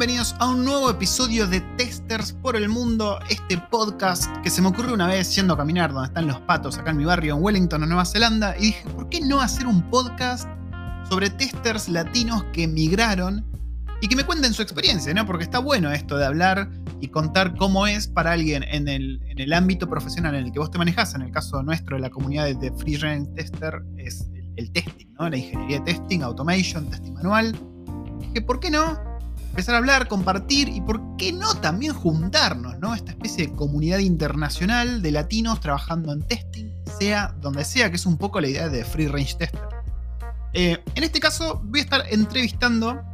bienvenidos a un nuevo episodio de Testers por el Mundo, este podcast que se me ocurrió una vez yendo a caminar donde están los patos acá en mi barrio en Wellington, en Nueva Zelanda, y dije, ¿por qué no hacer un podcast sobre testers latinos que emigraron y que me cuenten su experiencia, ¿no? Porque está bueno esto de hablar y contar cómo es para alguien en el, en el ámbito profesional en el que vos te manejas, en el caso nuestro de la comunidad de Free Range Tester, es el, el testing, ¿no? La ingeniería de testing, automation, testing manual. Dije, ¿por qué no? Empezar a hablar, compartir y por qué no también juntarnos, ¿no? Esta especie de comunidad internacional de latinos trabajando en testing, sea donde sea, que es un poco la idea de Free Range Tester. Eh, en este caso voy a estar entrevistando a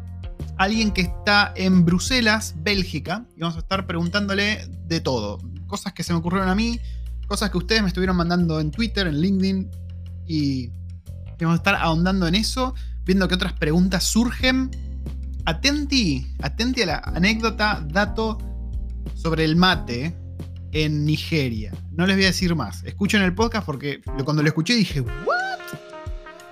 alguien que está en Bruselas, Bélgica, y vamos a estar preguntándole de todo. Cosas que se me ocurrieron a mí, cosas que ustedes me estuvieron mandando en Twitter, en LinkedIn, y vamos a estar ahondando en eso, viendo qué otras preguntas surgen atenti, atenti a la anécdota, dato sobre el mate en Nigeria. No les voy a decir más. Escuchen el podcast porque cuando lo escuché dije, ¿what?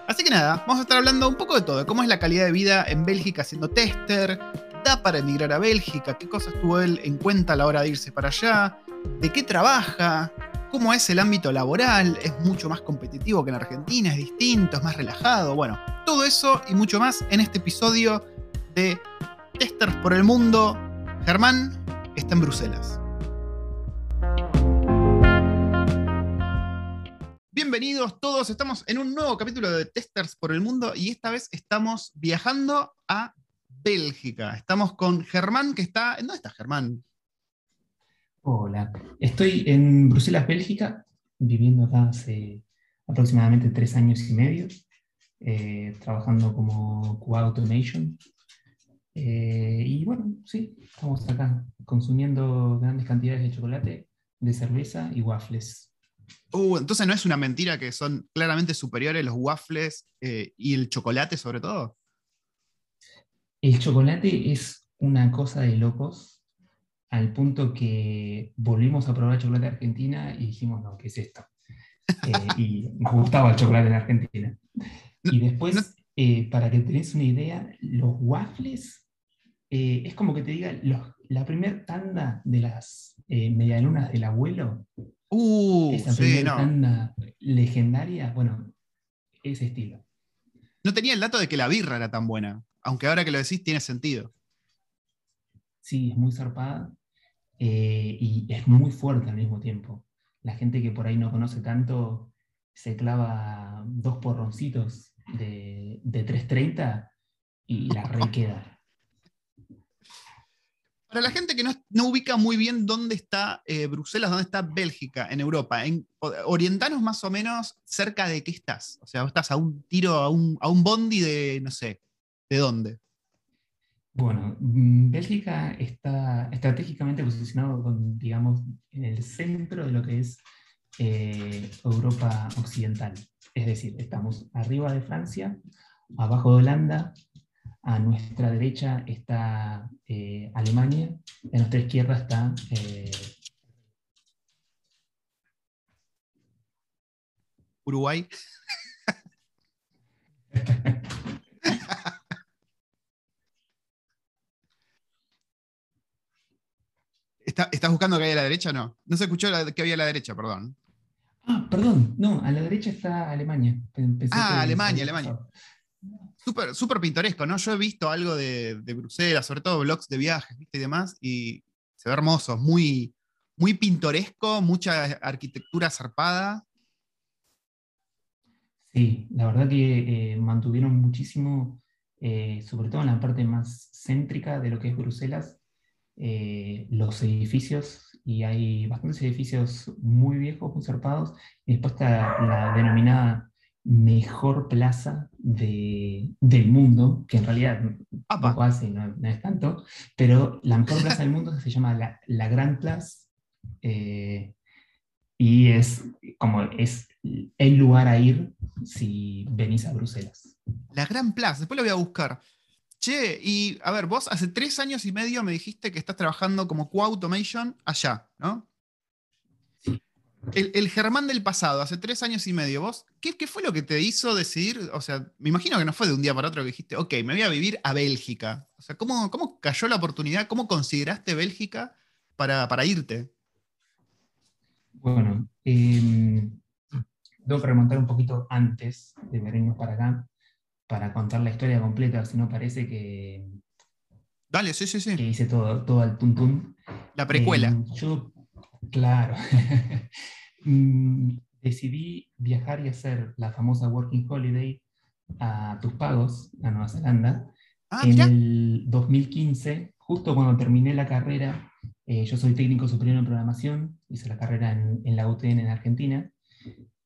Así que nada, vamos a estar hablando un poco de todo, de cómo es la calidad de vida en Bélgica siendo tester, da para emigrar a Bélgica, qué cosas tuvo él en cuenta a la hora de irse para allá, de qué trabaja, cómo es el ámbito laboral, es mucho más competitivo que en Argentina, es distinto, es más relajado, bueno, todo eso y mucho más en este episodio de Testers por el Mundo. Germán está en Bruselas. Bienvenidos todos, estamos en un nuevo capítulo de Testers por el Mundo y esta vez estamos viajando a Bélgica. Estamos con Germán que está... ¿Dónde está Germán? Hola, estoy en Bruselas, Bélgica, viviendo acá hace aproximadamente tres años y medio, eh, trabajando como QA Automation eh, y bueno, sí, estamos acá consumiendo grandes cantidades de chocolate, de cerveza y waffles. Uh, entonces no es una mentira que son claramente superiores los waffles eh, y el chocolate sobre todo. El chocolate es una cosa de locos al punto que volvimos a probar chocolate argentina y dijimos, no, ¿qué es esto? Eh, y nos gustaba el chocolate en Argentina. Y después, para que tenés una idea, los waffles eh, es como que te diga, la primera tanda de las eh, medialunas del abuelo, uh, esa primera tanda legendaria, bueno, ese estilo. No tenía el dato de que la birra era tan buena, aunque ahora que lo decís tiene sentido. Sí, es muy zarpada eh, y es muy fuerte al mismo tiempo. La gente que por ahí no conoce tanto se clava dos porroncitos de, de 3.30 y la re queda. Para la gente que no, ubica muy bien dónde está eh, Bruselas, dónde está Bélgica en Europa, en, orientanos más o menos cerca de qué estás. O sea, estás a un tiro, a un, bondi de, no sé, ¿de dónde? Bueno, mm, Bélgica está estratégicamente posicionado, digamos, en el centro de lo que es eh, Europa Occidental. Es decir, estamos arriba de Francia, abajo de Holanda, a nuestra derecha está eh, Alemania, a nuestra izquierda está... Eh, Uruguay. ¿Estás buscando que haya a la derecha o no? No se escuchó que había a la derecha, perdón. Ah, perdón, no, a la derecha está Alemania. ah, Alemania, Alemania. Súper, pintoresco, ¿no? Yo he visto algo de, Bruselas, sobre todo blogs de viajes. Y demás, y se ve hermoso, muy, muy pintoresco, mucha arquitectura zarpada. Sí, la verdad que eh, mantuvieron muchísimo, eh, sobre todo en la parte más céntrica de lo que es Bruselas, eh, los edificios, y hay bastantes edificios muy viejos, muy zarpados, y después está la denominada mejor plaza del mundo, que en realidad poco hace, no, es tanto, pero la mejor plaza del mundo se llama la, la Grand Place eh, y es como es el lugar a ir si venís a Bruselas. La Gran Plaza, después lo voy a buscar. Che, y a ver, vos hace tres años y medio me dijiste que estás trabajando como co-automation allá, ¿no? El, Germán del pasado, hace tres años y medio, vos, ¿qué, ¿qué, fue lo que te hizo decidir? O sea, me imagino que no fue de un día para otro que dijiste, ok, me voy a vivir a Bélgica. O sea, ¿cómo, cómo cayó la oportunidad? ¿Cómo consideraste Bélgica para, para irte? Bueno, eh, tengo que remontar un poquito antes de venirnos para acá para contar la historia completa, si no parece que. Dale, sí, sí, sí. Que hice todo, todo al tuntún. La precuela. Eh, yo, claro. Mm, decidí viajar y hacer la famosa Working Holiday a tus pagos, a Nueva Zelanda, ah, en el 2015, justo cuando terminé la carrera. Eh, yo soy técnico superior en programación, hice la carrera en, en la UTN en Argentina,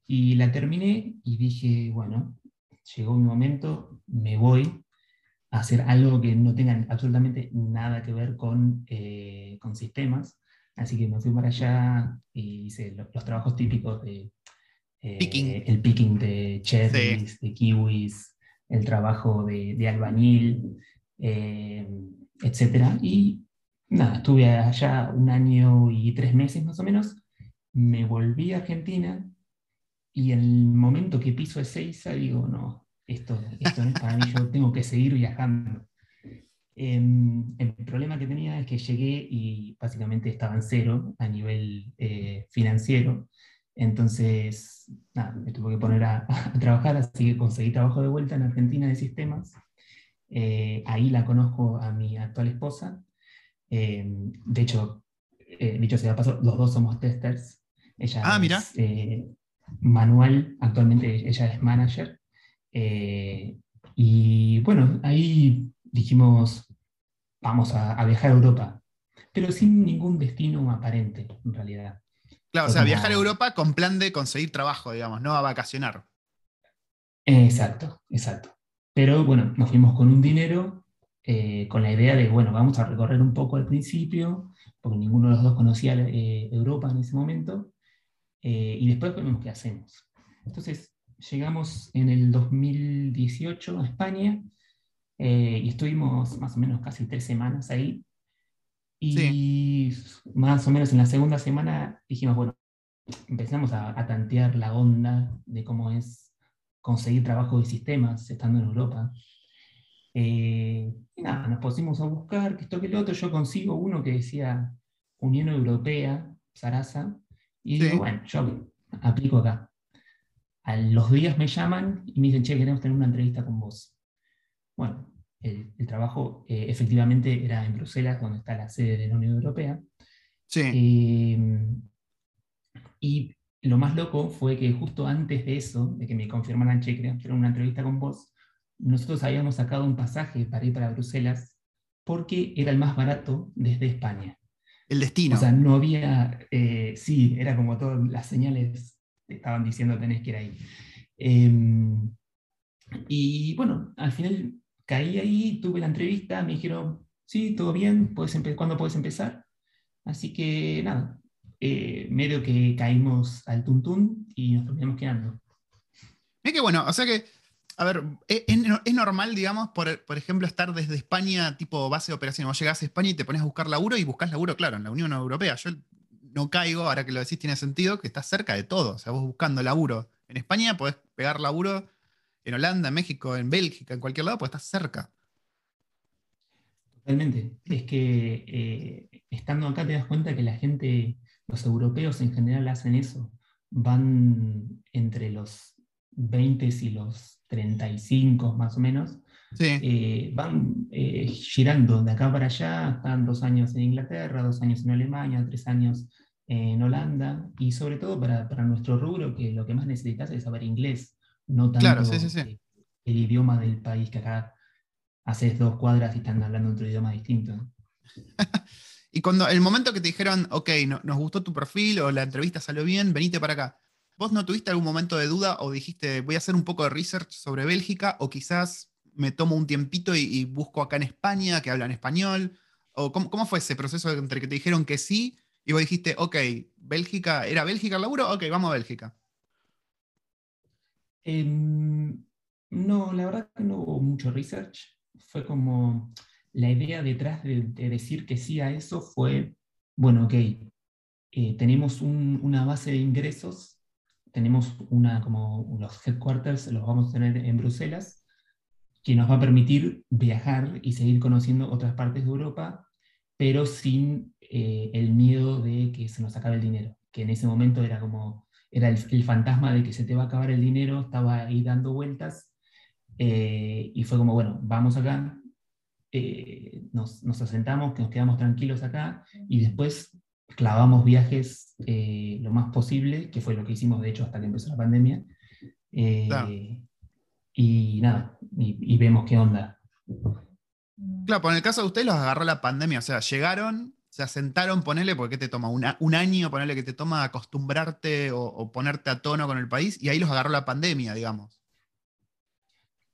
y la terminé y dije, bueno, llegó mi momento, me voy a hacer algo que no tenga absolutamente nada que ver con, eh, con sistemas. Así que me fui para allá y hice los, trabajos típicos de eh, el picking de cherries, de kiwis, el trabajo de, de albañil, eh, etc. Y nada, estuve allá un año y tres meses más o menos. Me volví a Argentina y el momento que piso Ezeiza digo, no, esto, esto no es para mí, yo tengo que seguir viajando. Em, el problema que tenía es que llegué y básicamente estaba en cero a nivel eh, financiero. Entonces, nada, me tuve que poner a, trabajar, así que conseguí trabajo de vuelta en Argentina de sistemas. Eh, ahí la conozco a mi actual esposa. Em, de hecho, eh, dicho sea paso, los dos somos testers. Ella ah, mira. Es, manual, actualmente ella es manager. Y bueno, ahí dijimos, vamos a, viajar a Europa, pero sin ningún destino aparente, en realidad. Claro, o sea, viajar a Europa con plan de conseguir trabajo, digamos, no a vacacionar. Exacto, exacto. Pero bueno, nos fuimos con un dinero, eh, con la idea de, bueno, vamos a recorrer un poco al principio, porque ninguno de los dos conocía eh, Europa en ese momento, eh, y después vemos qué hacemos. Entonces, llegamos en el 2018 a España eh, y estuvimos más o menos casi tres semanas ahí. Y más o menos en la segunda semana dijimos, bueno, empezamos a, tantear la onda de cómo es conseguir trabajo de sistemas estando en Europa. Eh, y nada, nos pusimos a buscar, que esto que lo otro, yo consigo uno que decía Unión Europea, Sarasa, y digo, bueno, yo aplico acá. A los días me llaman y me dicen, che, queremos tener una entrevista con vos. Bueno, el, trabajo eh, efectivamente era en Bruselas, donde está la sede de la Unión Europea. Sí. Em, y lo más loco fue que justo antes de eso, de que me confirmaran, queremos tener una entrevista con vos, nosotros habíamos sacado un pasaje para ir para Bruselas porque era el más barato desde España. El destino. O sea, no había, eh, sí, era como todas las señales estaban diciendo tenés que ir ahí. Em, y bueno, al final caí ahí, tuve la entrevista, me dijeron, sí, todo bien, ¿puedes ¿cuándo puedes empezar? Así que nada, eh, medio que caímos al tuntún y nos terminamos quedando. Es que bueno, o sea que a ver, ¿es, normal, digamos, por, ejemplo, estar desde España, tipo base de operaciones? Vos llegás a España y te pones a buscar laburo y buscas laburo, claro, en la Unión Europea. Yo no caigo, ahora que lo decís tiene sentido, que estás cerca de todo. O sea, vos buscando laburo en España podés pegar laburo en Holanda, en México, en Bélgica, en cualquier lado, pues estás cerca. Totalmente. Es que eh, estando acá te das cuenta que la gente, los europeos en general hacen eso. Van entre los 20 y los 35 más o menos, eh, van eh, girando de acá para allá, están dos años en Inglaterra, dos años en Alemania, tres años en Holanda, y sobre todo para, nuestro rubro, que lo que más necesitas es saber inglés, no tanto el idioma del país, que acá haces dos cuadras y están hablando otro idioma distinto. y cuando el momento que te dijeron, ok, nos gustó tu perfil o la entrevista salió bien, venite para acá, ¿Vos no tuviste algún momento de duda o dijiste, voy a hacer un poco de research sobre Bélgica o quizás me tomo un tiempito y, busco acá en España que hablan español? ¿O cómo, fue ese proceso entre que te dijeron que sí y vos dijiste, ok, Bélgica, ¿era Bélgica el laburo? Ok, vamos a Bélgica. Em, no, la verdad que no hubo mucho research. Fue como la idea detrás de, de decir que sí a eso fue, bueno, ok, eh, tenemos una base de ingresos, tenemos una, como los headquarters, los vamos a tener en Bruselas, que nos va a permitir viajar y seguir conociendo otras partes de Europa, pero sin eh, el miedo de que se nos acabe el dinero, que en ese momento era como, era el, fantasma de que se te va a acabar el dinero, estaba ahí dando vueltas, eh, y fue como, bueno, vamos acá, nos, nos, asentamos, que nos quedamos tranquilos acá, y después clavamos viajes eh, lo más posible, que fue lo que hicimos de hecho hasta que empezó la pandemia. Eh, y nada, y, vemos qué onda. Claro, pues en el caso de ustedes los agarró la pandemia, o sea, llegaron, se asentaron, ponele, porque ¿qué te toma? un año, ponele que te toma acostumbrarte o, ponerte a tono con el país, y ahí los agarró la pandemia, digamos.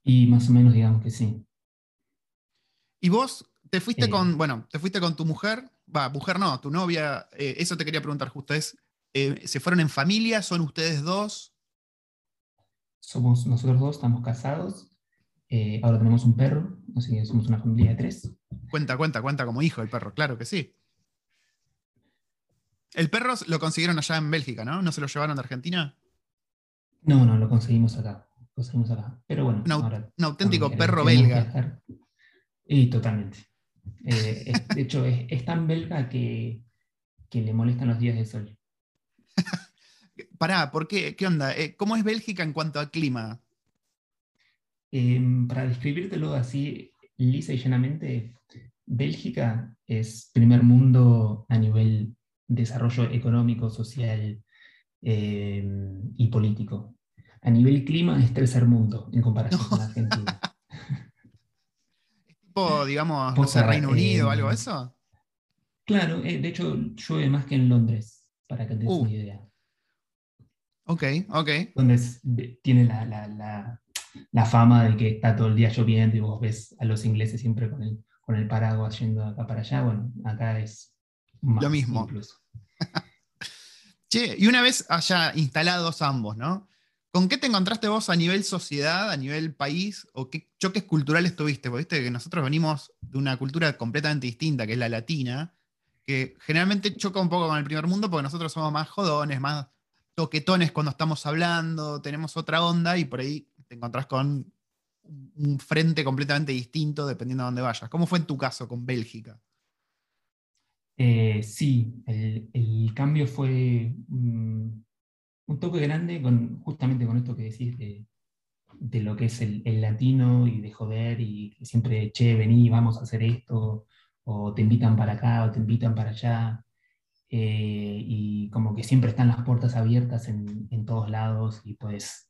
Y más o menos, digamos que sí. ¿Y vos te fuiste eh. con, bueno, te fuiste con tu mujer, va, mujer no, tu novia, eh, eso te quería preguntar justo, es, eh, ¿se fueron en familia? ¿Son ustedes dos? Somos nosotros dos, estamos casados, ahora tenemos un perro, así que somos una familia de tres. Cuenta, cuenta, cuenta como hijo el perro, claro que sí. El perro lo consiguieron allá en Bélgica, ¿no? ¿No se lo llevaron de Argentina? No, no, lo conseguimos acá. conseguimos acá. Pero bueno, un auténtico perro belga. Y totalmente. Eh, de hecho, es, tan belga que, le molestan los días de sol. Pará, ¿por qué? ¿Qué onda? Eh, ¿Cómo es Bélgica en cuanto a clima? Em, para describírtelo así lisa y llanamente, Bélgica es primer mundo a nivel desarrollo económico, social em, y político. A nivel clima es tercer mundo en comparación con Argentina. digamos, no sé, Reino Unido o algo de eso? Claro, eh, de hecho llueve más que en Londres, para que te des uh. una idea. Ok, ok. Londres tiene la, fama de que está todo el día lloviendo y vos ves a los ingleses siempre con el, con el paraguas yendo acá para allá. Bueno, acá es más lo mismo. Incluso. che, y una vez haya instalados ambos, ¿no? ¿Con qué te encontraste vos a nivel sociedad, a nivel país, o qué choques culturales tuviste? Porque viste que nosotros venimos de una cultura completamente distinta, que es la latina, que generalmente choca un poco con el primer mundo porque nosotros somos más jodones, más toquetones cuando estamos hablando, tenemos otra onda y por ahí te encontrás con un frente completamente distinto dependiendo de dónde vayas. ¿Cómo fue en tu caso con Bélgica? Eh, sí, el, cambio fue un toque grande con, justamente con esto que decís de, lo que es el, latino y de joder y siempre, che, vení, vamos a hacer esto, o te invitan para acá o te invitan para allá, eh, y como que siempre están las puertas abiertas en, todos lados y puedes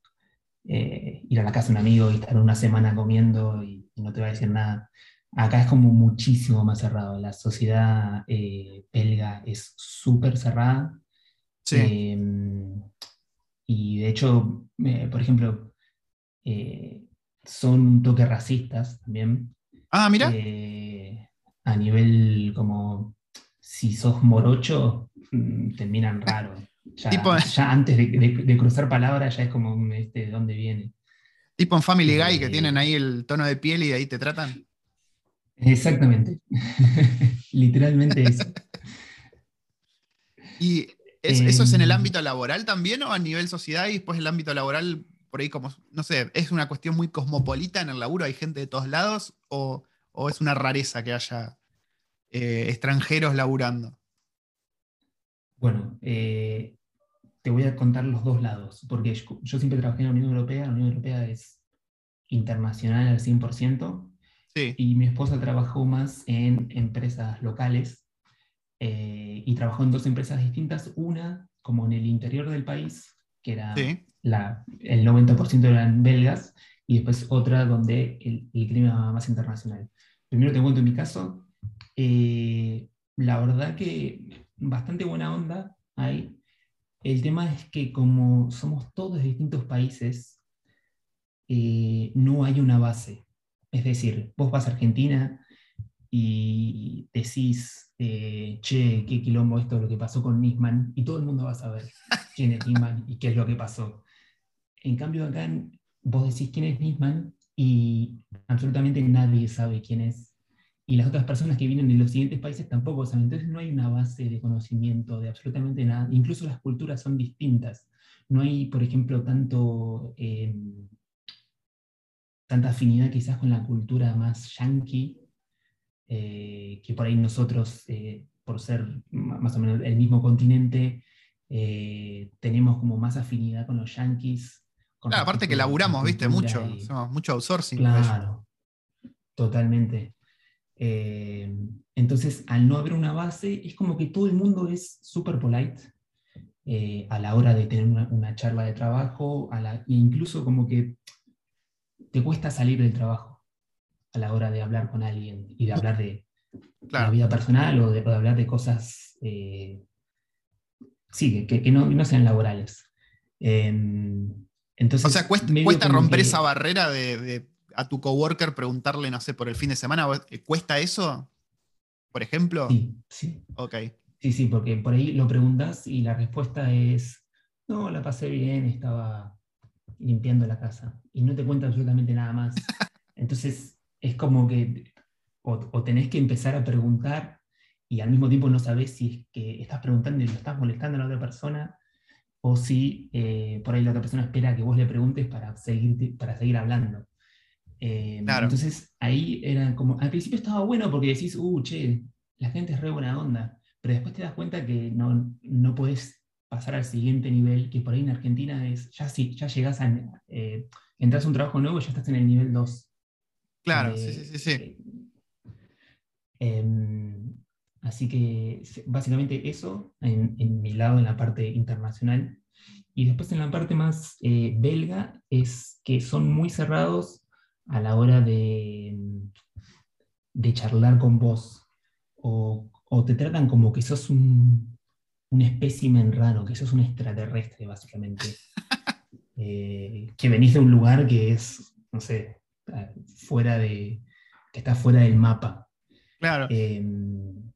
eh, ir a la casa de un amigo y estar una semana comiendo y, no te va a decir nada. Acá es como muchísimo más cerrado, la sociedad eh, belga es súper cerrada. Sí. Em, y de hecho, eh, por ejemplo, eh, son un toque racistas también. Ah, mira. Eh, a nivel como, si sos morocho, mm, te miran raro. Ya, ya antes de, cruzar palabras ya es como, este, ¿de dónde viene? Tipo en Family Guy, que tienen ahí el tono de piel y de ahí te tratan. Exactamente. Literalmente eso. y ¿Eso es en el em, ámbito laboral también o a nivel sociedad y después el ámbito laboral, por ahí como, no sé, es una cuestión muy cosmopolita en el laburo, hay gente de todos lados o, es una rareza que haya eh, extranjeros laburando? Bueno, eh, te voy a contar los dos lados, porque yo, siempre trabajé en la Unión Europea, la Unión Europea es internacional al 100%, y mi esposa trabajó más en empresas locales eh, y trabajó en dos empresas distintas, una como en el interior del país, que era la, el 90% eran belgas, y después otra donde el, el clima más internacional. Primero te cuento en mi caso, eh, la verdad que bastante buena onda hay. El tema es que como somos todos de distintos países, eh, no hay una base. Es decir, vos vas a Argentina y decís, eh, che, qué quilombo esto, lo que pasó con Nisman, y todo el mundo va a saber quién es Nisman y qué es lo que pasó. En cambio, acá vos decís quién es Nisman y absolutamente nadie sabe quién es. y las otras personas que vienen de los siguientes países tampoco saben. Entonces no hay una base de conocimiento de absolutamente nada. Incluso las culturas son distintas. No hay, por ejemplo, tanto, eh, tanta afinidad quizás con la cultura más yankee, eh, que por ahí nosotros, eh, por ser más o menos el mismo continente, tenemos como más afinidad con los yankees. claro, aparte que laburamos, viste, mucho, mucho outsourcing. Claro, totalmente. Eh, entonces, al no haber una base, es como que todo el mundo es súper polite eh, a la hora de tener una, charla de trabajo, a la, incluso como que te cuesta salir del trabajo a la hora de hablar con alguien y de hablar de, la vida personal o de, hablar de cosas, eh, sí, que, no, sean laborales. Em, entonces, o sea, cuesta, romper esa barrera de a tu coworker preguntarle, no sé, por el fin de semana, eh, ¿cuesta eso? Por ejemplo. Sí, sí. Ok. Sí, sí, porque por ahí lo preguntas y la respuesta es, no, la pasé bien, estaba limpiando la casa. Y no te cuenta absolutamente nada más. Entonces, es como que o, tenés que empezar a preguntar y al mismo tiempo no sabes si es que estás preguntando y lo estás molestando a la otra persona o si eh, por ahí la otra persona espera que vos le preguntes para seguir, para seguir hablando. Eh, entonces ahí era como, al principio estaba bueno porque decís, uh, che, la gente es re buena onda, pero después te das cuenta que no, no puedes pasar al siguiente nivel, que por ahí en Argentina es, ya si ya llegas a, eh, entras a un trabajo nuevo, ya estás en el nivel 2. Claro, eh, sí, sí, sí. Em, así que básicamente eso en, en, mi lado, en la parte internacional. Y después en la parte más belga es que son muy cerrados a la hora de, de charlar con vos, o, te tratan como que sos un, un espécimen raro, que sos un extraterrestre, básicamente. Eh, que venís de un lugar que es, no sé, fuera de. que está fuera del mapa. Claro. Em,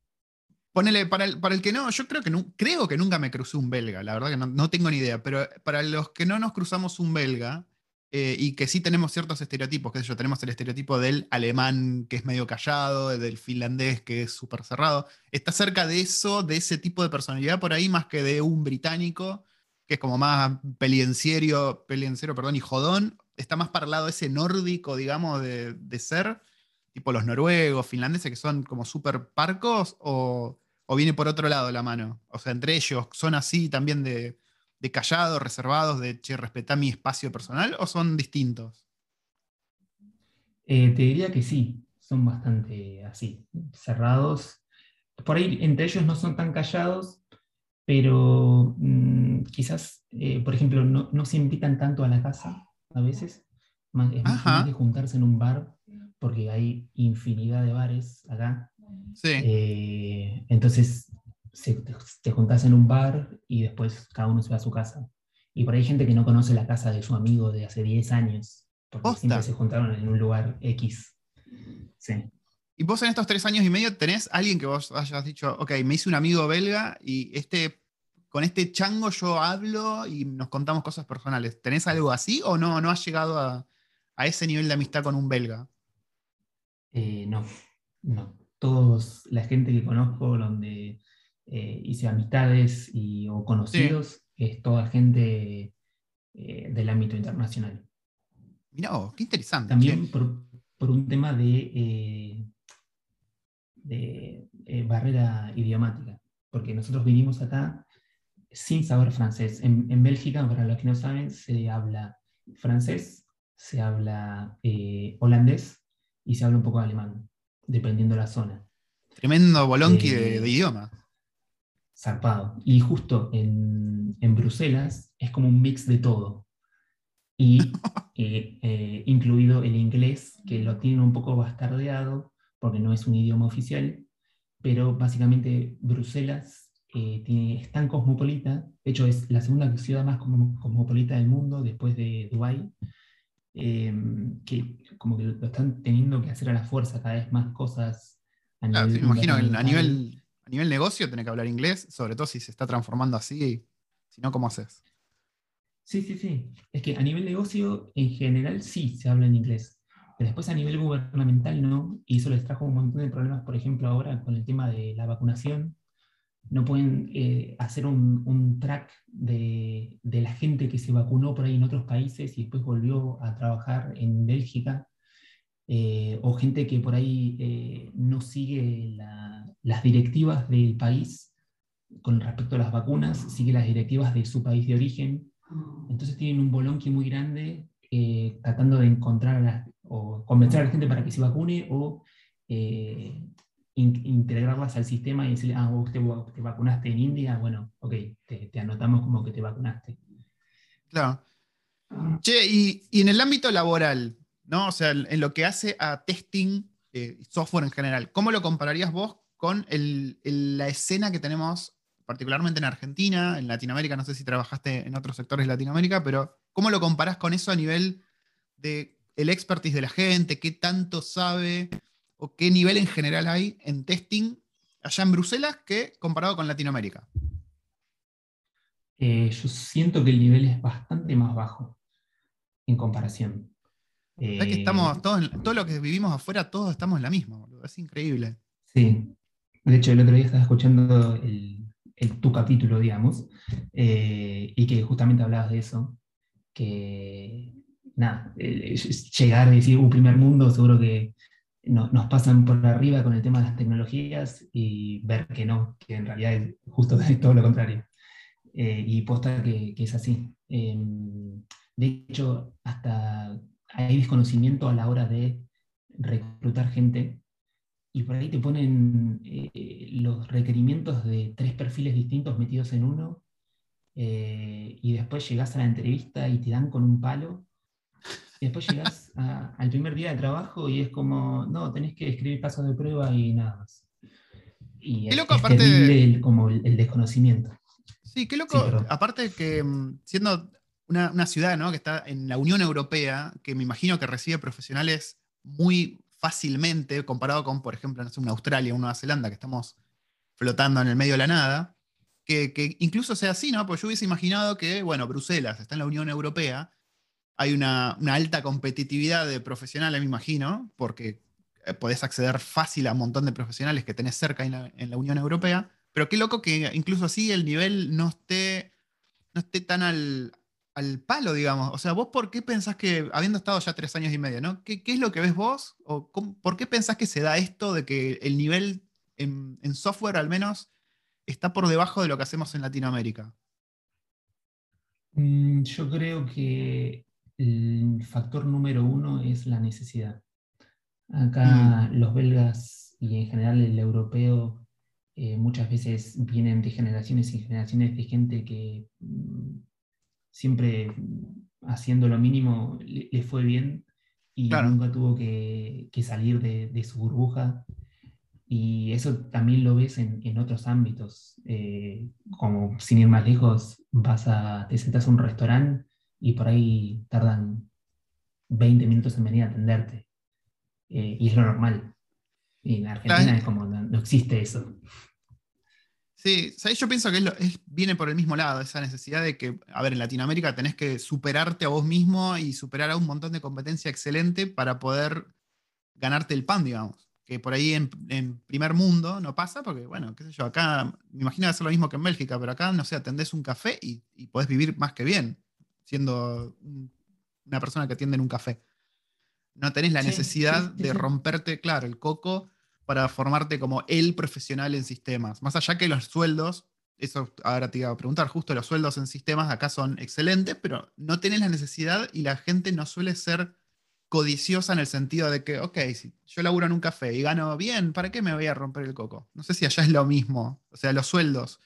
Ponele, para el, para el que no, yo creo que, no, creo que nunca me crucé un belga, la verdad que no, no, tengo ni idea, pero para los que no nos cruzamos un belga, eh, y que sí tenemos ciertos estereotipos, que yo, tenemos el estereotipo del alemán que es medio callado, del finlandés que es súper cerrado. Está cerca de eso, de ese tipo de personalidad por ahí, más que de un británico, que es como más pelienciero, pelienciero perdón, y jodón. Está más para el lado ese nórdico, digamos, de, de ser, tipo los noruegos, finlandeses, que son como súper parcos, o, o viene por otro lado la mano. O sea, entre ellos son así también de de callados, reservados, de che, respetá mi espacio personal, o son distintos? Eh, te diría que sí, son bastante así, cerrados. Por ahí entre ellos no son tan callados, pero mm, quizás, eh, por ejemplo, no, se invitan tanto a la casa a veces. es más que juntarse en un bar, porque hay infinidad de bares acá. Sí. Eh, entonces, te juntás en un bar y después cada uno se va a su casa. Y por ahí hay gente que no conoce la casa de su amigo de hace 10 años, porque siempre se juntaron en un lugar X. Sí. Y vos en estos tres años y medio tenés alguien que vos hayas dicho, ok, me hice un amigo belga y este, con este chango yo hablo y nos contamos cosas personales. ¿Tenés algo así o no, no has llegado a, ese nivel de amistad con un belga? Eh, no, no. Todos, la gente que conozco, donde eh, hice amistades y, o conocidos, es toda gente eh, del ámbito internacional. Mirá, qué interesante. También por, por, un tema de, eh, de barrera idiomática, porque nosotros vinimos acá sin saber francés. En, en, Bélgica, para los que no saben, se habla francés, se habla holandés y se habla un poco de alemán, dependiendo de la zona. Tremendo bolonqui de, de idioma zarpado. Y justo en, Bruselas es como un mix de todo. Y eh, eh, incluido el inglés, que lo tienen un poco bastardeado, porque no es un idioma oficial, pero básicamente Bruselas eh, tiene, es tan cosmopolita, de hecho es la segunda ciudad más cosmopolita del mundo después de Dubái, que como que lo están teniendo que hacer a la fuerza cada vez más cosas a nivel... imagino a nivel a nivel negocio tenés que hablar inglés, sobre todo si se está transformando así, si no, ¿cómo haces? Sí, sí, sí. Es que a nivel negocio, en general, sí se habla en inglés. Pero después a nivel gubernamental no, y eso les trajo un montón de problemas, por ejemplo, ahora con el tema de la vacunación. No pueden eh, hacer un, track de, de, la gente que se vacunó por ahí en otros países y después volvió a trabajar en Bélgica, eh, o gente que por ahí eh, no sigue la, las directivas del país con respecto a las vacunas, sigue las directivas de su país de origen. Entonces tienen un bolonqui muy grande eh, tratando de encontrar o convencer a la gente para que se vacune o eh, integrarlas al sistema y decirle, ah, vos te, vacunaste en India, bueno, ok, te, anotamos como que te vacunaste. Claro. Che, y, y, en el ámbito laboral, ¿no? O sea, en lo que hace a testing, eh, software en general, ¿cómo lo compararías vos con el, la escena que tenemos particularmente en Argentina, en Latinoamérica, no sé si trabajaste en otros sectores de Latinoamérica, pero ¿cómo lo comparás con eso a nivel de expertise de la gente? ¿Qué tanto sabe o qué nivel en general hay en testing allá en Bruselas que comparado con Latinoamérica? Eh, yo siento que el nivel es bastante más bajo en comparación. Que estamos eh, todos, todo lo que vivimos afuera, todos estamos en la misma, es increíble. Sí, de hecho el otro día estaba escuchando el, tu capítulo, digamos, eh, y que justamente hablabas de eso, que nada, llegar a decir un uh, primer mundo, seguro que nos pasan por arriba con el tema de las tecnologías y ver que no, que en realidad es justo todo lo contrario. Eh, y posta que, que es así. Em, de hecho, hasta hay desconocimiento a la hora de reclutar gente y por ahí te ponen eh, los requerimientos de tres perfiles distintos metidos en uno, eh, y después llegas a la entrevista y te dan con un palo, y después llegas al primer día de trabajo y es como, no, tenés que escribir casos de prueba y nada más. Y qué loco, aparte el, como el, desconocimiento. Sí, qué loco, aparte que mm, siendo una, ciudad ¿no? que está en la Unión Europea, que me imagino que recibe profesionales muy fácilmente, comparado con, por ejemplo, no sé, una Australia una Nueva Zelanda, que estamos flotando en el medio de la nada, que, incluso sea así, ¿no? Porque yo hubiese imaginado que, bueno, Bruselas está en la Unión Europea, hay una, alta competitividad de profesionales, me imagino, porque eh, podés acceder fácil a un montón de profesionales que tenés cerca en la, en la Unión Europea, pero qué loco que incluso así el nivel no esté, no esté tan al, al palo, digamos. O sea, vos por qué pensás que, habiendo estado ya tres años y medio, ¿no? ¿Qué, es lo que ves vos? ¿O por qué pensás que se da esto de que el nivel en, software al menos está por debajo de lo que hacemos en Latinoamérica? Mm, yo creo que el factor número uno es la necesidad. Acá mm. los belgas y en general el europeo eh, muchas veces vienen de generaciones y generaciones de gente que mm, siempre haciendo lo mínimo le, fue bien y nunca tuvo que, salir de, su burbuja. Y eso también lo ves en, otros ámbitos. Eh, como sin ir más lejos, vas a, te sentas a un restaurante y por ahí tardan 20 minutos en venir a atenderte. Eh, y es lo normal. Y en Argentina es como, no existe eso. Sí, yo pienso que viene por el mismo lado, esa necesidad de que, a ver, en Latinoamérica tenés que superarte a vos mismo y superar a un montón de competencia excelente para poder ganarte el pan, digamos. Que por ahí en, primer mundo no pasa, porque, bueno, qué sé yo, acá me imagino hacer lo mismo que en Bélgica, pero acá, no sé, atendés un café y, y podés vivir más que bien, siendo una persona que atiende en un café. No tenés la necesidad de romperte, claro, el coco para formarte como el profesional en sistemas. Más allá que los sueldos, eso ahora te iba a preguntar, justo los sueldos en sistemas acá son excelentes, pero no tenés la necesidad y la gente no suele ser codiciosa en el sentido de que, ok, si yo laburo en un café y gano bien, ¿para qué me voy a romper el coco? No sé si allá es lo mismo. O sea, los sueldos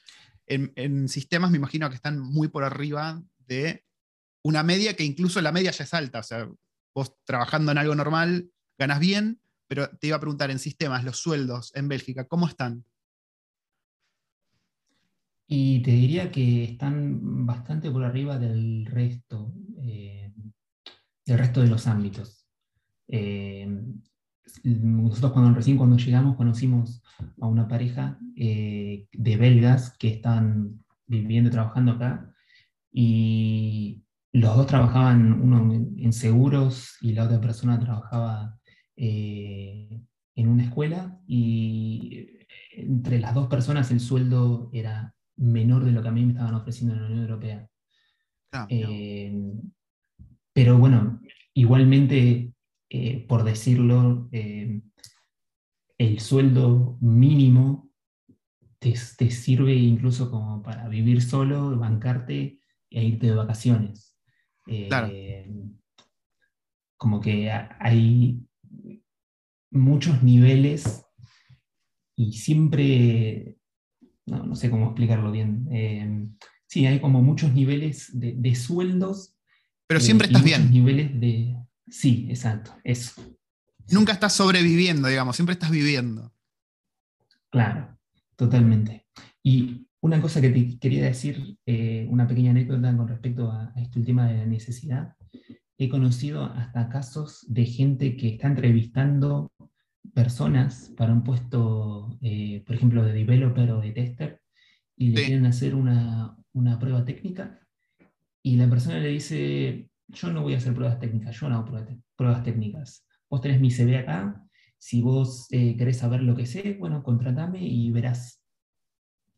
en, en sistemas me imagino que están muy por arriba de una media que incluso la media ya es alta. O sea, vos trabajando en algo normal ganas bien, pero te iba a preguntar en sistemas, los sueldos en Bélgica, ¿cómo están? Y te diría que están bastante por arriba del resto, eh, del resto de los ámbitos. Eh, nosotros cuando recién cuando llegamos conocimos a una pareja eh, de belgas que están viviendo y trabajando acá y los dos trabajaban, uno en seguros y la otra persona trabajaba eh, en una escuela y entre las dos personas el sueldo era menor de lo que a mí me estaban ofreciendo en la Unión Europea. Ah, eh, pero bueno, igualmente, eh, por decirlo, el sueldo mínimo te, sirve incluso como para vivir solo, bancarte e irte de vacaciones. Como que hay muchos niveles y siempre, no, sé cómo explicarlo bien. Eh, sí, hay como muchos niveles de, sueldos. Pero siempre eh, estás bien. niveles de... Sí, exacto, eso. Nunca estás sobreviviendo, digamos, siempre estás viviendo. Claro, totalmente. Y una cosa que te quería decir, eh, una pequeña anécdota con respecto a, a este tema de la necesidad. He conocido hasta casos de gente que está entrevistando personas para un puesto, eh, por ejemplo, de developer o de tester, y le quieren hacer una, prueba técnica, y la persona le dice, yo no voy a hacer pruebas técnicas, yo no hago pruebas, técnicas. Vos tenés mi CV acá, si vos eh, querés saber lo que sé, bueno, contratame y verás.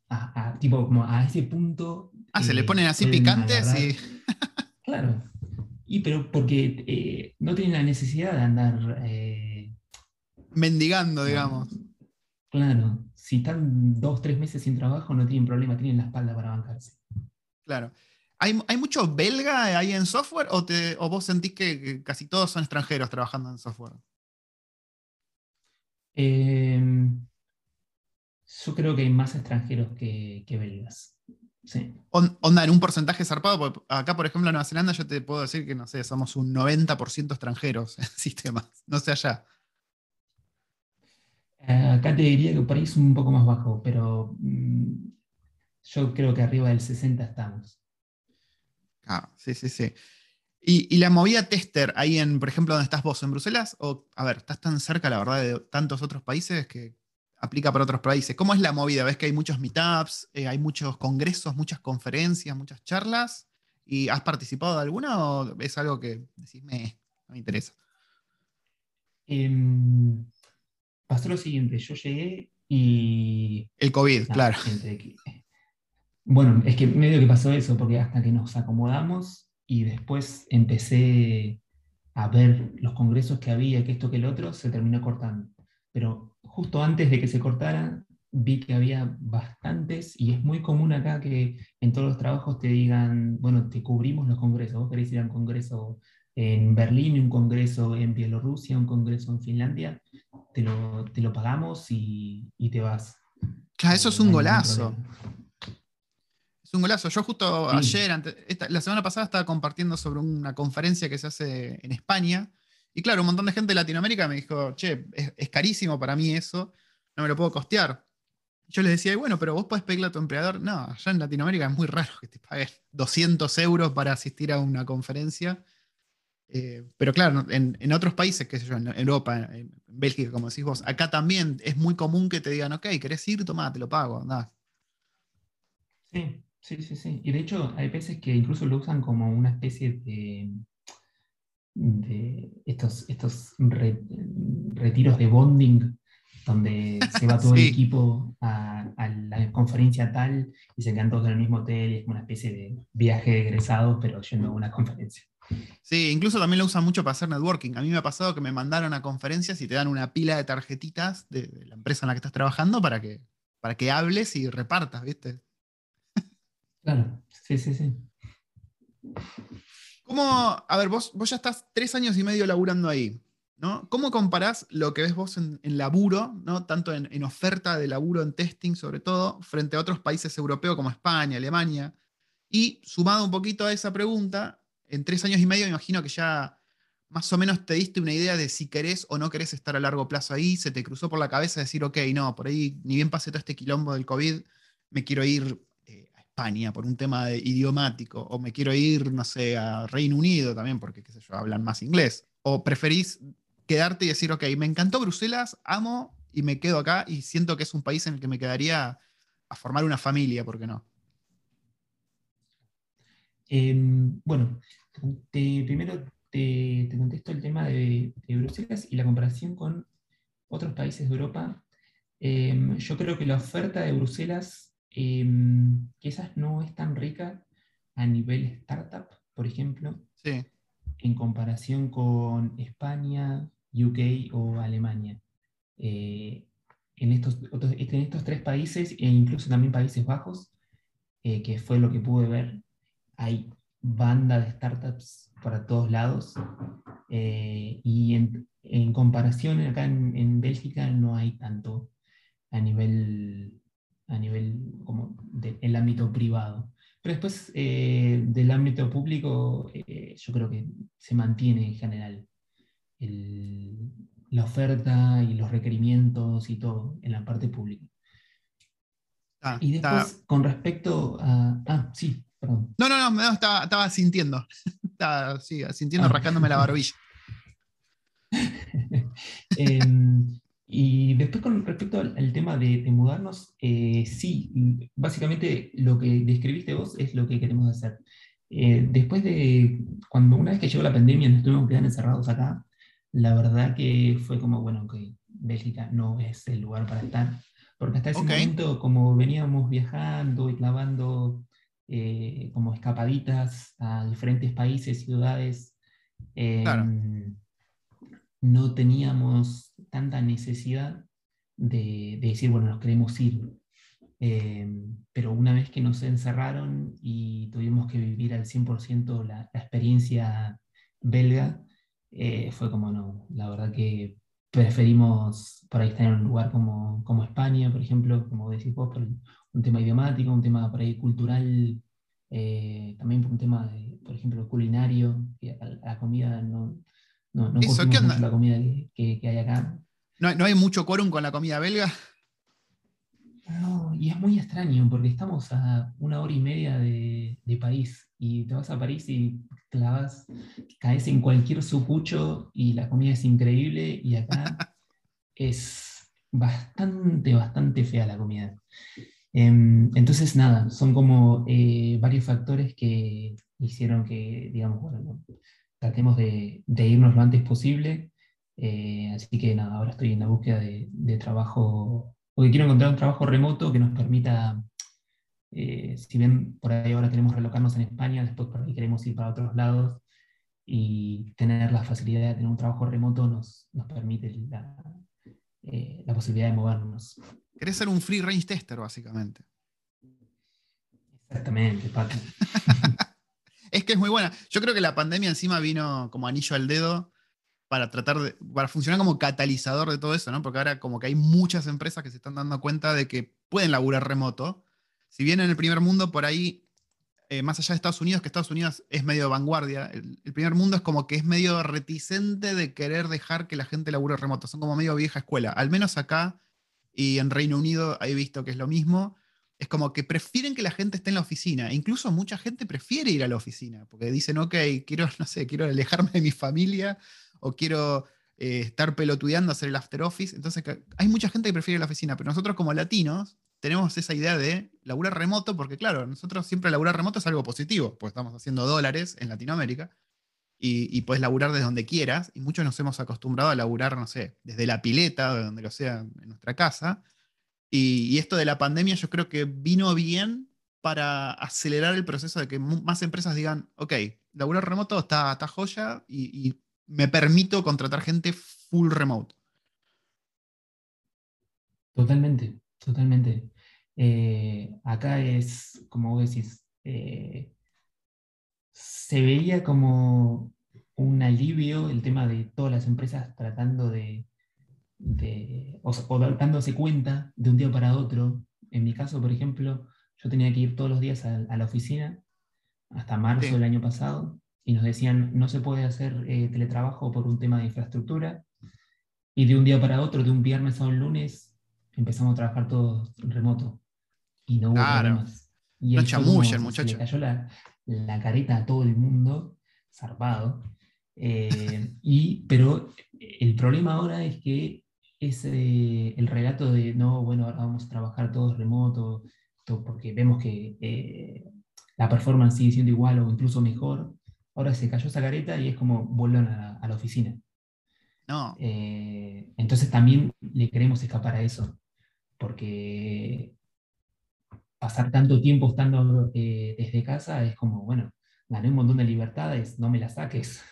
A, tipo, como a ese punto. Ah, se le ponen así picantes y. claro. Y pero porque eh, no tienen la necesidad de andar mendigando, digamos. Claro, si están dos, tres meses sin trabajo, no tienen problema, tienen la espalda para bancarse. Claro. ¿Hay, ¿Hay mucho belga ahí en software o, te, vos sentís que, casi todos son extranjeros trabajando en software? Em, yo creo que hay más extranjeros que, belgas. Sí. Onda, en un porcentaje zarpado, acá, por ejemplo, en Nueva Zelanda, yo te puedo decir que, no sé, somos un 90% extranjeros en sistemas. No sé allá. Eh, acá te diría que por ahí es un poco más bajo, pero mm, yo creo que arriba del 60 estamos. Ah, sí, sí, sí. ¿Y, la movida tester ahí en, por ejemplo, donde estás vos, en Bruselas? O, a ver, estás tan cerca, la verdad, de tantos otros países que aplica para otros países. ¿Cómo es la movida? ¿Ves que hay muchos meetups, eh, hay muchos congresos, muchas conferencias, muchas charlas? ¿Y has participado de alguna o es algo que decís, me, no me interesa? Em, pasó lo siguiente, yo llegué y... El COVID, claro. bueno, es que medio que pasó eso, porque hasta que nos acomodamos y después empecé a ver los congresos que había, que esto, que el otro, se terminó cortando. Pero justo antes de que se cortara, vi que había bastantes y es muy común acá que en todos los trabajos te digan, bueno, te cubrimos los congresos, vos querés ir a un congreso en Berlín, un congreso en Bielorrusia, un congreso en Finlandia, te lo, pagamos y, te vas. Claro, eso es un golazo. Es un golazo. Yo justo ayer, la semana pasada estaba compartiendo sobre una conferencia que se hace en España. Y claro, un montón de gente de Latinoamérica me dijo, che, es, carísimo para mí eso, no me lo puedo costear. Yo les decía, bueno, pero vos podés pedirle a tu empleador. No, ya en Latinoamérica es muy raro que te pagues 200 euros para asistir a una conferencia eh, pero claro, en, otros países, qué sé yo, en Europa, en Bélgica, como decís vos, acá también es muy común que te digan, ok, ¿querés ir? Toma, te lo pago, anda. Sí, sí, sí, sí. Y de hecho, hay veces que incluso lo usan como una especie de, de estos, estos retiros de bonding, donde se va todo el equipo a, a, la conferencia tal y se quedan todos en el mismo hotel, y es como una especie de viaje de egresados, pero yendo a una conferencia. Sí, incluso también lo usan mucho para hacer networking. A mí me ha pasado que me mandaron a conferencias y te dan una pila de tarjetitas de, la empresa en la que estás trabajando para que, para que hables y repartas, ¿viste? Claro, sí, sí, sí. ¿Cómo, a ver, vos, vos ya estás tres años y medio laburando ahí, ¿no? ¿Cómo comparás lo que ves vos en, laburo, ¿no? tanto en, en, oferta de laburo en testing sobre todo, frente a otros países europeos como España, Alemania? Y sumado un poquito a esa pregunta, en tres años y medio me imagino que ya más o menos te diste una idea de si querés o no querés estar a largo plazo ahí, se te cruzó por la cabeza decir, ok, no, por ahí ni bien pase todo este quilombo del COVID, me quiero ir España por un tema de idiomático, o me quiero ir, no sé, a Reino Unido también, porque, qué sé yo, hablan más inglés, o preferís quedarte y decir, ok, me encantó Bruselas, amo y me quedo acá y siento que es un país en el que me quedaría a formar una familia, ¿por qué no? Em, bueno, primero te, contesto el tema de, Bruselas y la comparación con otros países de Europa. Em, yo creo que la oferta de Bruselas em, quizás no es tan rica a nivel startup, por ejemplo, en comparación con España, UK o Alemania. Eh, en, estos, en estos tres países e incluso también Países Bajos, eh, que fue lo que pude ver, hay banda de startups para todos lados. Eh, y en, comparación acá en, Bélgica no hay tanto a nivel, a nivel como del ámbito privado. Pero después eh, del ámbito público eh, yo creo que se mantiene en general la oferta y los requerimientos y todo en la parte pública. Ah, y después, con respecto a... Ah, sí, no, no, no, estaba, sintiendo. estaba sintiendo, ah. rascándome la barbilla. Em, y después con respecto al, tema de, mudarnos, eh, sí, básicamente lo que describiste vos es lo que queremos hacer. Eh, después de, cuando una vez que llegó la pandemia nos tuvimos que quedar encerrados acá, la verdad que fue como, bueno, que Bélgica no es el lugar para estar, porque hasta ese momento, como veníamos viajando y clavando eh, como escapaditas a diferentes países, ciudades, em, no teníamos tanta necesidad de, decir, bueno, nos queremos ir. Em, pero una vez que nos encerraron y tuvimos que vivir al 100% la, la, experiencia belga, eh, fue como no, la verdad que preferimos por ahí estar en un lugar como, como España, por ejemplo, como decís vos, por un tema idiomático, un tema por ahí cultural, eh, también por un tema, de, por ejemplo, culinario, que la, comida no, no, no Eso, la comida que, que, hay acá. ¿No, ¿No hay mucho quórum con la comida belga? No, y es muy extraño porque estamos a una hora y media de, de, París y te vas a París y clavas, caes en cualquier sucucho y la comida es increíble y acá es bastante, bastante fea la comida. Em, entonces, nada, son como eh, varios factores que hicieron que, digamos, bueno, tratemos de, irnos lo antes posible. Eh, así que nada, ahora estoy en la búsqueda de, trabajo, porque quiero encontrar un trabajo remoto que nos permita, eh, si bien por ahí ahora queremos relocarnos en España, después por ahí queremos ir para otros lados y tener la facilidad de tener un trabajo remoto nos, nos permite la, la posibilidad de movernos. Querés ser un free range tester, básicamente. Exactamente, Pato. es que es muy buena. Yo creo que la pandemia encima vino como anillo al dedo para tratar de, para funcionar como catalizador de todo eso, ¿no? Porque ahora como que hay muchas empresas que se están dando cuenta de que pueden laburar remoto. Si bien en el primer mundo por ahí, eh, más allá de Estados Unidos, que Estados Unidos es medio vanguardia, el, primer mundo es como que es medio reticente de querer dejar que la gente labure remoto. Son como medio vieja escuela. Al menos acá y en Reino Unido he visto que es lo mismo. Es como que prefieren que la gente esté en la oficina. Incluso mucha gente prefiere ir a la oficina, porque dicen, ok, quiero, no sé, quiero alejarme de mi familia o quiero eh, estar pelotudeando, hacer el after office. Entonces, hay mucha gente que prefiere la oficina, pero nosotros como latinos tenemos esa idea de laburar remoto, porque claro, nosotros siempre laburar remoto es algo positivo, pues estamos haciendo dólares en Latinoamérica y, puedes laburar desde donde quieras. Y muchos nos hemos acostumbrado a laburar, no sé, desde la pileta, de donde lo sea, en nuestra casa. Y, esto de la pandemia yo creo que vino bien para acelerar el proceso de que más empresas digan, ok, laburar remoto está, está joya y, me permito contratar gente full remote. Totalmente, totalmente. Eh, acá es, como vos decís, eh, se veía como un alivio el tema de todas las empresas tratando de, o, dándose cuenta de un día para otro. En mi caso, por ejemplo, yo tenía que ir todos los días a, la oficina hasta marzo del año pasado y nos decían no se puede hacer eh, teletrabajo por un tema de infraestructura. Y de un día para otro, de un viernes a un lunes, empezamos a trabajar todos remoto. Y no hubo problemas. Y no chamulla el muchacho. cayó la, la careta a todo el mundo, zarpado. Eh, y, pero el problema ahora es que ese, el relato de no, bueno, ahora vamos a trabajar todos remoto, porque vemos que eh, la performance sigue siendo igual o incluso mejor, ahora se cayó esa careta y es como vuelven a, la oficina. No. Eh, entonces también le queremos escapar a eso, porque pasar tanto tiempo estando eh, desde casa es como, bueno, gané un montón de libertades, no me las saques.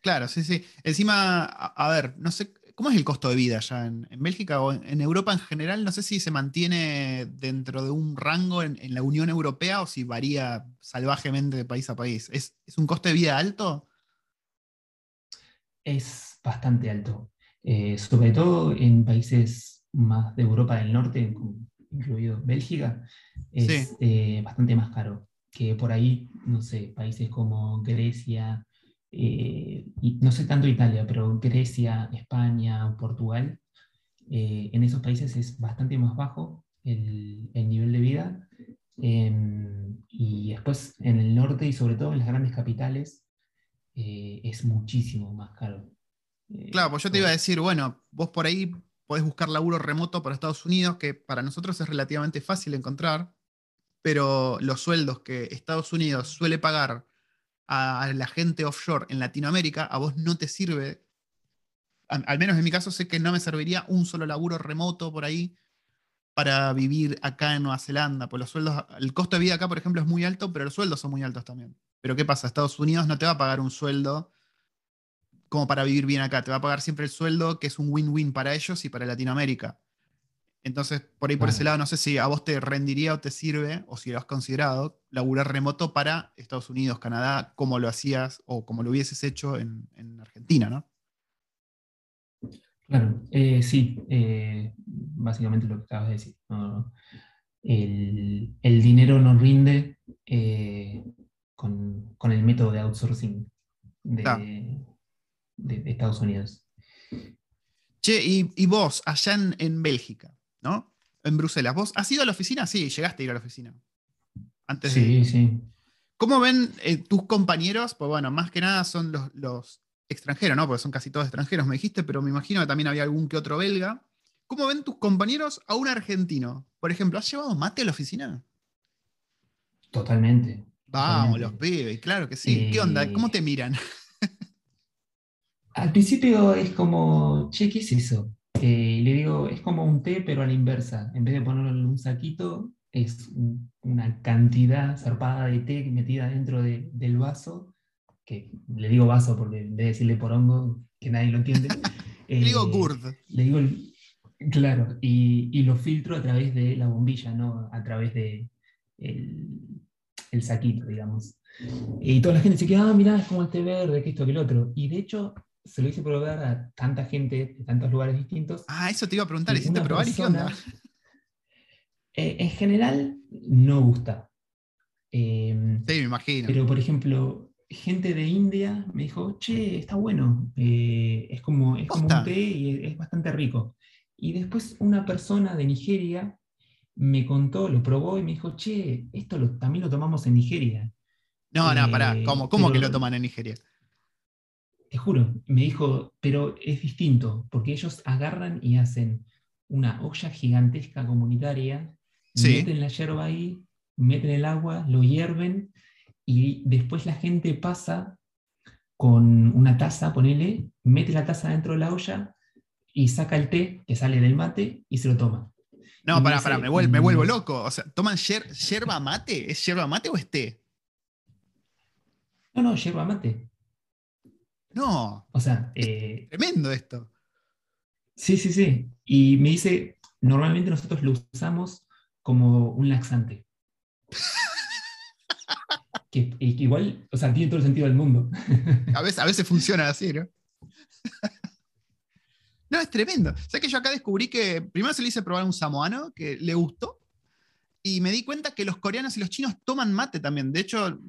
Claro, sí, sí. Encima, a, ver, no sé, ¿cómo es el costo de vida allá en, Bélgica o en, Europa en general? No sé si se mantiene dentro de un rango en, la Unión Europea o si varía salvajemente de país a país. ¿Es, un costo de vida alto? Es bastante alto. Eh, sobre todo en países más de Europa del Norte, incluido Bélgica, es eh, bastante más caro que por ahí, no sé, países como Grecia, eh, no sé tanto Italia, pero Grecia, España, Portugal, eh, en esos países es bastante más bajo el, nivel de vida. Em, y después en el norte y sobre todo en las grandes capitales eh, es muchísimo más caro. claro, pues yo te iba a decir, bueno, vos por ahí podés buscar laburo remoto para Estados Unidos, que para nosotros es relativamente fácil encontrar, pero los sueldos que Estados Unidos suele pagar a la gente offshore en Latinoamérica, a vos no te sirve, al menos en mi caso sé que no me serviría un solo laburo remoto por ahí para vivir acá en Nueva Zelanda, pues los sueldos, el costo de vida acá, por ejemplo, es muy alto, pero los sueldos son muy altos también. Pero ¿qué pasa? Estados Unidos no te va a pagar un sueldo como para vivir bien acá, te va a pagar siempre el sueldo que es un win-win para ellos y para Latinoamérica. Entonces, por ahí por ese lado, no sé si a vos te rendiría o te sirve, o si lo has considerado, laburar remoto para Estados Unidos, Canadá, como lo hacías o como lo hubieses hecho en, Argentina, ¿no? Claro, eh, sí, eh, básicamente lo que acabas de decir. el, dinero no rinde eh, con, el método de outsourcing de, Estados Unidos. Che, y, vos, allá en Bélgica, ¿no? En Bruselas. ¿Vos has ido a la oficina? Sí, llegaste a ir a la oficina. Antes sí, sí. ¿Cómo ven eh, tus compañeros? Pues bueno, más que nada son los, extranjeros, ¿no? Porque son casi todos extranjeros, me dijiste, pero me imagino que también había algún que otro belga. ¿Cómo ven tus compañeros a un argentino? Por ejemplo, ¿has llevado mate a la oficina? Totalmente. Vamos, los pibes, claro que sí. ¿Qué onda? ¿Cómo te miran? Al principio es como, che, ¿qué es eso? Y le digo, es como un té, pero a la inversa. En vez de ponerlo en un saquito, es una cantidad zarpada de té metida dentro del vaso, que le digo vaso porque en vez de decirle porongo, que nadie lo entiende. le digo eh, gurd. Le digo, claro, y, lo filtro a través de la bombilla, no a través de el, saquito, digamos. Y toda la gente se queda, ah, mirá, es como el té verde, que esto, que el otro. Y de hecho, se lo hice probar a tanta gente de tantos lugares distintos. Ah, eso te iba a preguntar, ¿hiciste probar y qué onda? Eh, en general, no gusta. Em, sí, me imagino. Pero, por ejemplo, gente de India me dijo, che, está bueno, eh, es, como, es como un té y es, bastante rico. Y después una persona de Nigeria me contó, lo probó y me dijo, che, esto también lo tomamos en Nigeria. No, no, pará, eh, ¿cómo, cómo que lo toman en Nigeria? Te juro, me dijo, pero es distinto, porque ellos agarran y hacen una olla gigantesca comunitaria, meten la yerba ahí, meten el agua, lo hierven y después la gente pasa con una taza, ponele, mete la taza dentro de la olla y saca el té que sale del mate y se lo toma. No, para, para, me, vuelvo, me vuelvo loco. O sea, ¿toman yerba mate? ¿Es yerba mate o es té? No, no, yerba mate. No. O sea. Eh, tremendo esto. Sí, sí, sí. Y me dice, normalmente nosotros lo usamos como un laxante. que, igual, o sea, tiene todo el sentido del mundo. a, veces, a veces funciona así, ¿no? no, es tremendo. O sea que yo acá descubrí que primero se le hice probar un samoano que le gustó. Y me di cuenta que los coreanos y los chinos toman mate también. De hecho,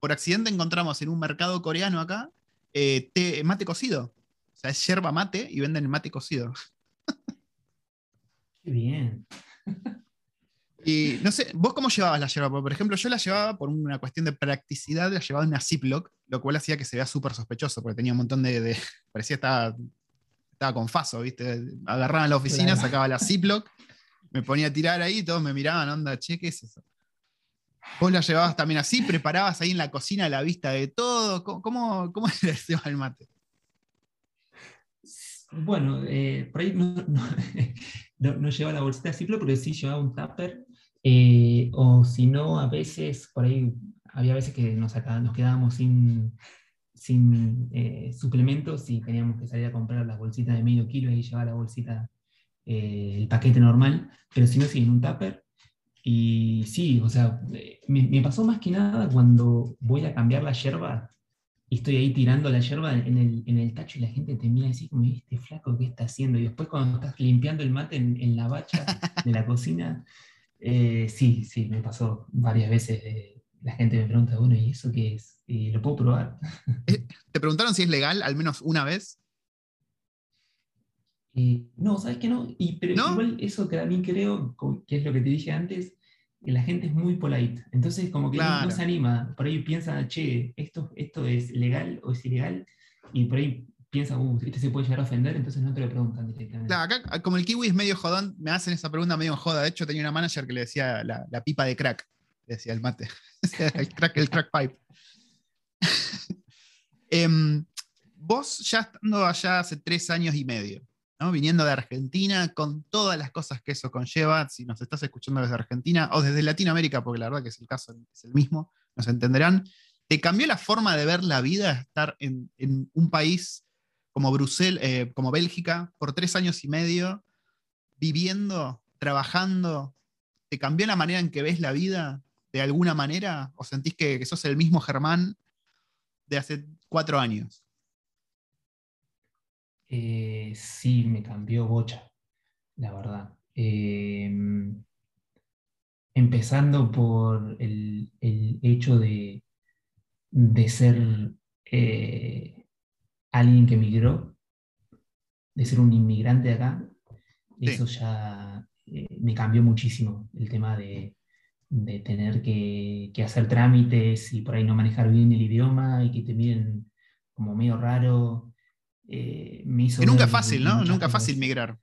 por accidente encontramos en un mercado coreano acá eh, mate cocido. O sea, es yerba mate y venden el mate cocido. Qué bien. Y no sé, ¿vos cómo llevabas la yerba? Por ejemplo, yo la llevaba por una cuestión de practicidad, la llevaba en una Ziploc, lo cual hacía que se vea súper sospechoso, porque tenía un montón de. parecía estaba, estaba con faso, ¿viste? Agarraba en la oficina, sacaba la Ziploc, me ponía a tirar ahí, todos me miraban, onda, che, ¿qué es eso? ¿Vos la llevabas también así? ¿Preparabas ahí en la cocina la vista de todo? ¿Cómo, cómo, llevaba el mate? Bueno, eh, por ahí no, no, llevaba la bolsita simple, pero sí llevaba un tupper. Eh, o si no, a veces, por ahí, había veces que nos, nos quedábamos sin, sin eh, suplementos y teníamos que salir a comprar las bolsitas de medio kilo y llevar la bolsita, el paquete normal. Pero si no, sí, en un tupper. Y sí, o sea, me, me, pasó más que nada cuando voy a cambiar la yerba y estoy ahí tirando la yerba en el, en el tacho y la gente te mira así como, este flaco, ¿qué está haciendo? Y después cuando estás limpiando el mate en, la bacha de la cocina, eh, sí, sí, me pasó varias veces. la gente me pregunta, bueno, ¿y eso qué es? ¿Y lo puedo probar? Eh, ¿Te preguntaron si es legal al menos una vez? Eh, no, ¿sabes qué no? Y, pero igual eso que también creo, que es lo que te dije antes, que la gente es muy polite. Entonces, como que no, se anima. Por ahí piensa, che, esto, esto es legal o es ilegal. Y por ahí piensa, uh, este se puede llegar a ofender, entonces no te lo preguntan directamente. Claro, acá, como el kiwi es medio jodón, me hacen esa pregunta medio joda. De hecho, tenía una manager que le decía la, pipa de crack. decía el mate. el crack, el crack pipe. Em, vos ya estando allá hace tres años y medio, viniendo de Argentina, con todas las cosas que eso conlleva, si nos estás escuchando desde Argentina o desde Latinoamérica, porque la verdad que es el caso, es el mismo, nos entenderán, ¿te cambió la forma de ver la vida estar en, un país como Bruselas, eh, como Bélgica, por tres años y medio, viviendo, trabajando? ¿Te cambió la manera en que ves la vida de alguna manera? ¿O sentís que, que sos el mismo Germán de hace cuatro años? Eh, sí me cambió bocha, la verdad. Em, empezando por el, hecho de, de ser eh, alguien que emigró, de ser un inmigrante de acá, eso ya eh, me cambió muchísimo el tema de, tener que, que, hacer trámites y por ahí no manejar bien el idioma y que te miren como medio raro. Eh, nunca es fácil, ¿no? Nunca es fácil migrar.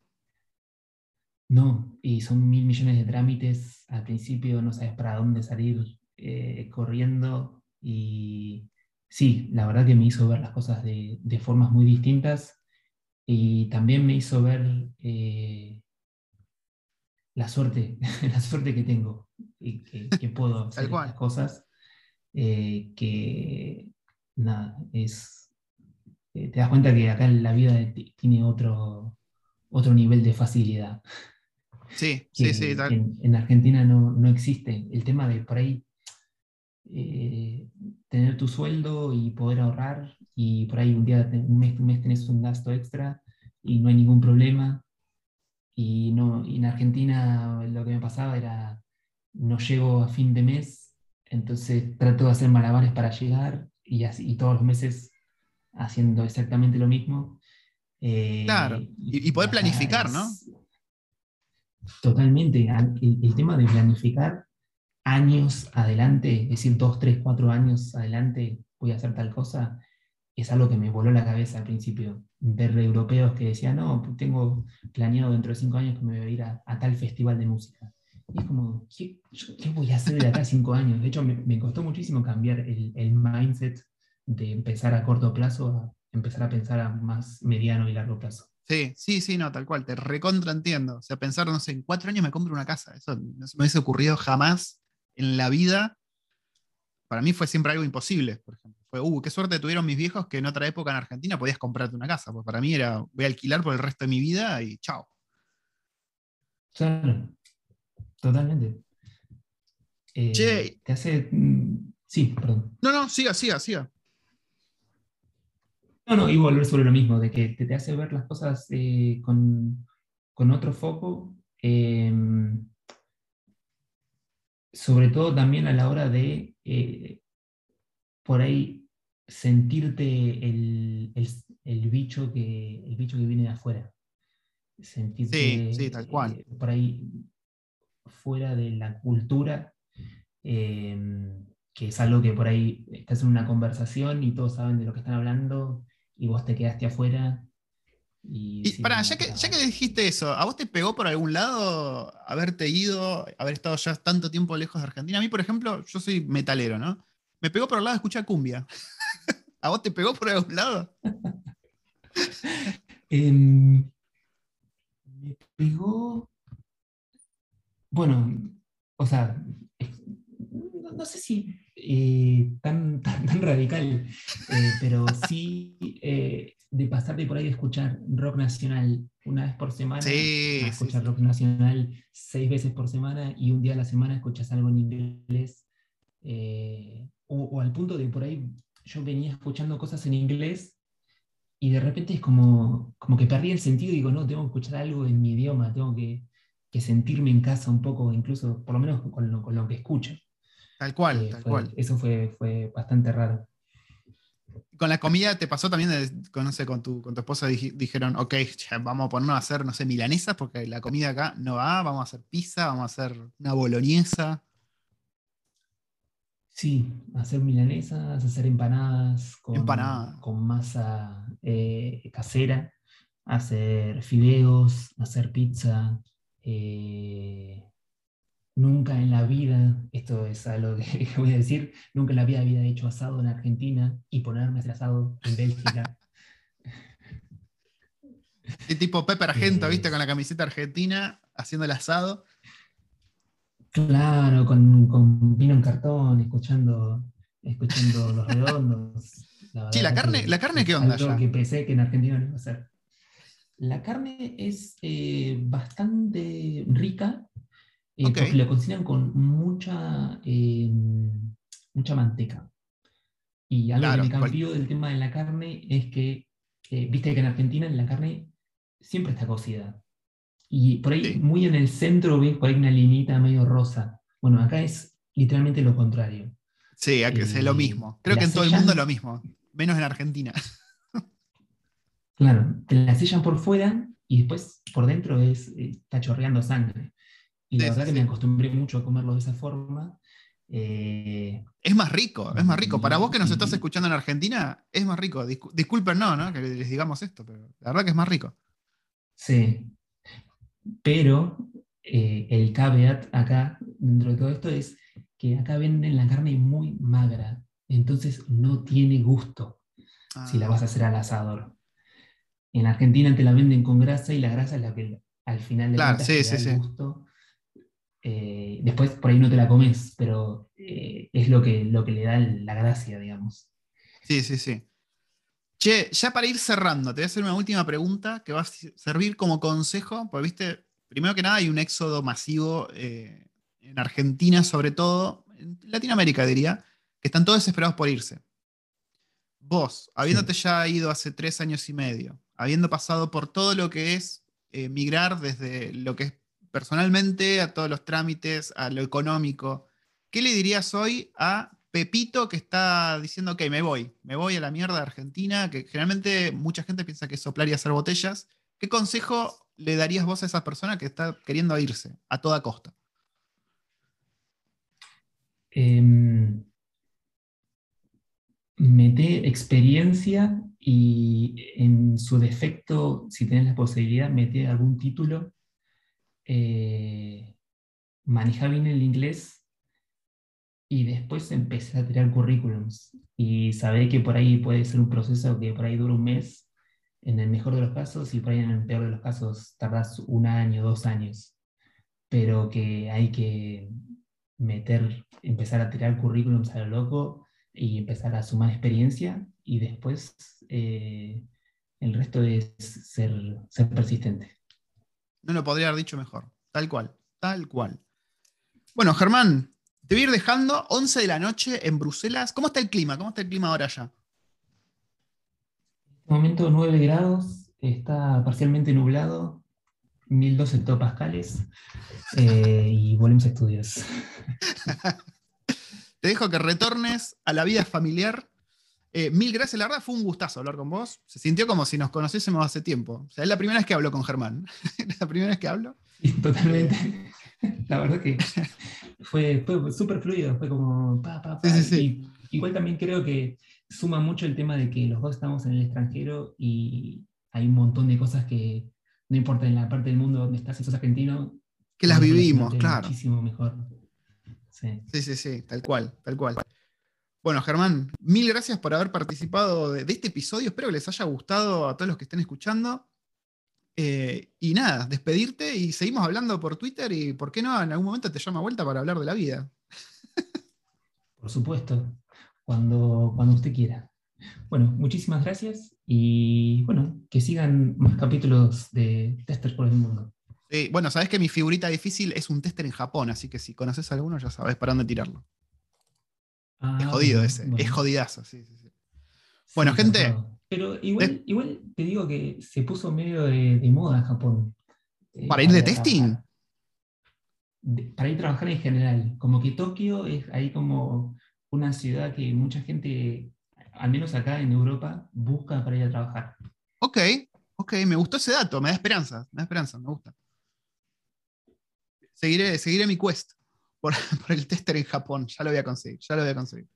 No, y son mil millones de trámites. Al principio no sabes para dónde salir eh, corriendo. Y sí, la verdad que me hizo ver las cosas de, formas muy distintas. Y también me hizo ver eh, la suerte, la suerte que tengo y que, puedo hacer las cosas. que nada, es te das cuenta que acá la vida tiene otro, otro nivel de facilidad. Sí, sí, sí. En, Argentina no, existe el tema de por ahí eh, tener tu sueldo y poder ahorrar y por ahí un día, un mes, un mes tenés un gasto extra y no hay ningún problema. Y, no, en Argentina lo que me pasaba era, no llego a fin de mes, entonces trato de hacer malabares para llegar y, así, y todos los meses haciendo exactamente lo mismo. Eh, claro, y, poder planificar, ¿no? Totalmente. El, tema de planificar años adelante, es decir, dos, tres, cuatro años adelante voy a hacer tal cosa, es algo que me voló la cabeza al principio. Ver europeos que decían, no, tengo planeado dentro de cinco años que me voy a ir a, tal festival de música. Y es como, ¿qué, voy a hacer de acá a cinco años? De hecho, me, costó muchísimo cambiar el, el mindset de empezar a corto plazo a empezar a pensar a más mediano y largo plazo. Sí, sí, sí, no, tal cual, te recontra entiendo. O sea, pensar, no sé, en cuatro años me compro una casa. Eso no se me hubiese ocurrido jamás en la vida. Para mí fue siempre algo imposible, por ejemplo. Fue, uh, qué suerte tuvieron mis viejos que en otra época en Argentina podías comprarte una casa. Pues para mí era, voy a alquilar por el resto de mi vida y chao. Claro, totalmente. Eh, te hace. Mm, sí, perdón. No, no, siga, siga, siga. No, no, y volver sobre lo mismo, de que te, hace ver las cosas eh, con, otro foco, em, sobre todo también a la hora de eh, por ahí sentirte el, bicho que, el bicho que viene de afuera. Sentirte sí, tal cual. Eh, por ahí fuera de la cultura, que es algo que por ahí estás en una conversación y todos saben de lo que están hablando y vos te quedaste afuera Y, pará, ya que, ya que dijiste eso, ¿a vos te pegó por algún lado haberte ido, haber estado ya tanto tiempo lejos de Argentina? A mí, por ejemplo, yo soy metalero, ¿no? Me pegó por el lado de escuchar cumbia. ¿A vos te pegó por algún lado? Em, me pegó. Bueno, o sea, no, sé si eh, tan, tan, radical, eh, pero sí eh, de pasarte por ahí de escuchar rock nacional una vez por semana, sí, escuchar rock nacional seis veces por semana y un día a la semana escuchas algo en inglés, o, al punto de por ahí yo venía escuchando cosas en inglés y de repente es como, como que perdí el sentido y digo, no, tengo que escuchar algo en mi idioma, tengo que, sentirme en casa un poco, incluso por lo menos con lo, con lo que escucho. Tal cual, eh, tal cual. Eso fue, fue bastante raro. Con la comida te pasó también, con, no sé, con, tu, con tu esposa dijeron, ok, vamos a ponernos a hacer, no sé, milanesas, porque la comida acá no va, vamos a hacer pizza, vamos a hacer una boloñesa. Sí, hacer milanesas, hacer empanadas con, con masa eh, casera, hacer fideos, hacer pizza. Eh, nunca en la vida, esto es algo que voy a decir, nunca en la vida había hecho asado en Argentina y ponerme a asado en Bélgica. Y tipo Pepe Argento, eh, ¿viste? Con la camiseta argentina haciendo el asado. Claro, con, vino en cartón, escuchando, escuchando los redondos. sí, la carne, ¿la carne qué onda? Algo que pensé que en Argentina no iba a ser. La carne es eh, bastante rica, eh, porque la cocinan con mucha, eh, mucha manteca. Y algo que me cambió del tema de la carne es que, viste que en Argentina la carne siempre está cocida. Y por ahí, muy en el centro, ves por ahí una linita medio rosa. Bueno, acá es literalmente lo contrario. Sí, es lo mismo. Creo que en todo el mundo es lo mismo, menos en Argentina. Claro, te la sellan por fuera y después por dentro es, eh, está chorreando sangre. Y la verdad que me acostumbré mucho a comerlo de esa forma. Eh, es más rico, es más rico. Para vos que nos estás escuchando en Argentina, es más rico. disculpen, no, ¿no? Que les digamos esto, pero la verdad que es más rico. Sí, pero eh, el caveat acá, dentro de todo esto, es que acá venden la carne muy magra, entonces no tiene gusto si la vas a hacer al asador. En Argentina te la venden con grasa y la grasa es la que al final de claro, sí, sí, gusto. Eh, después por ahí no te la comes, pero eh, es lo que, lo que le da la gracia, digamos. Sí, sí, sí. Che, ya para ir cerrando, te voy a hacer una última pregunta que va a servir como consejo, porque viste, primero que nada hay un éxodo masivo eh, en Argentina, sobre todo, en Latinoamérica diría, que están todos desesperados por irse. Vos, habiéndote ya ido hace tres años y medio, habiendo pasado por todo lo que es eh, migrar desde lo que es personalmente a todos los trámites, a lo económico, ¿qué le dirías hoy a Pepito que está diciendo, ok, me voy, me voy a la mierda de Argentina, que generalmente mucha gente piensa que soplar y hacer botellas. ¿Qué consejo le darías vos a esa persona que está queriendo irse a toda costa? Em, mete experiencia y en su defecto, si tienes la posibilidad, mete algún título. Eh, maneja bien el inglés y después empecé a tirar currículums y sabé que por ahí puede ser un proceso que por ahí dura un mes, en el mejor de los casos, y por ahí en el peor de los casos tardas un año, dos años, pero que hay que meter, empezar a tirar currículums a lo loco y empezar a sumar experiencia y después eh, el resto es ser, ser persistente. No lo podría haber dicho mejor, tal cual, tal cual. Bueno, Germán, te voy a ir dejando 11 de la noche en Bruselas. ¿Cómo está el clima? ¿Cómo está el clima ahora ya? En este momento 9 grados, está parcialmente nublado, 1012 hectopascales eh, y volvemos a estudios. Te dejo que retornes a la vida familiar. Eh, mil gracias, la verdad fue un gustazo hablar con vos. Se sintió como si nos conociésemos hace tiempo. O sea, es la primera vez que hablo con Germán. la primera vez que hablo. Sí, totalmente. La verdad que fue, súper fluido, fue como pa, pa, pa. igual también creo que suma mucho el tema de que los dos estamos en el extranjero y hay un montón de cosas que no importa en la parte del mundo donde estás, si sos argentino. Que las vivimos, claro. Muchísimo mejor. Sí. sí, sí, sí, tal cual, tal cual. Bueno, Germán, mil gracias por haber participado de, este episodio. Espero que les haya gustado a todos los que estén escuchando. Eh, y nada, despedirte y seguimos hablando por Twitter y, ¿por qué no? En algún momento te llama vuelta para hablar de la vida. Por supuesto, cuando, cuando usted quiera. Bueno, muchísimas gracias y bueno, que sigan más capítulos de Testers por el Mundo. Sí, bueno, sabes que mi figurita difícil es un tester en Japón, así que si conoces alguno ya sabes para dónde tirarlo. Es ah, jodido ese, es jodidazo, sí, sí, sí. Bueno, gente. Pero igual, igual te digo que se puso medio de, moda en Japón. Eh, ¿Para ir de testing? para ir a trabajar en general. Como que Tokio es ahí como una ciudad que mucha gente, al menos acá en Europa, busca para ir a trabajar. Ok, ok, me gustó ese dato, me da esperanza, me da esperanza, me gusta. Seguiré, seguiré mi quest por, el tester en Japón, ya lo voy a conseguir, ya lo voy a conseguir.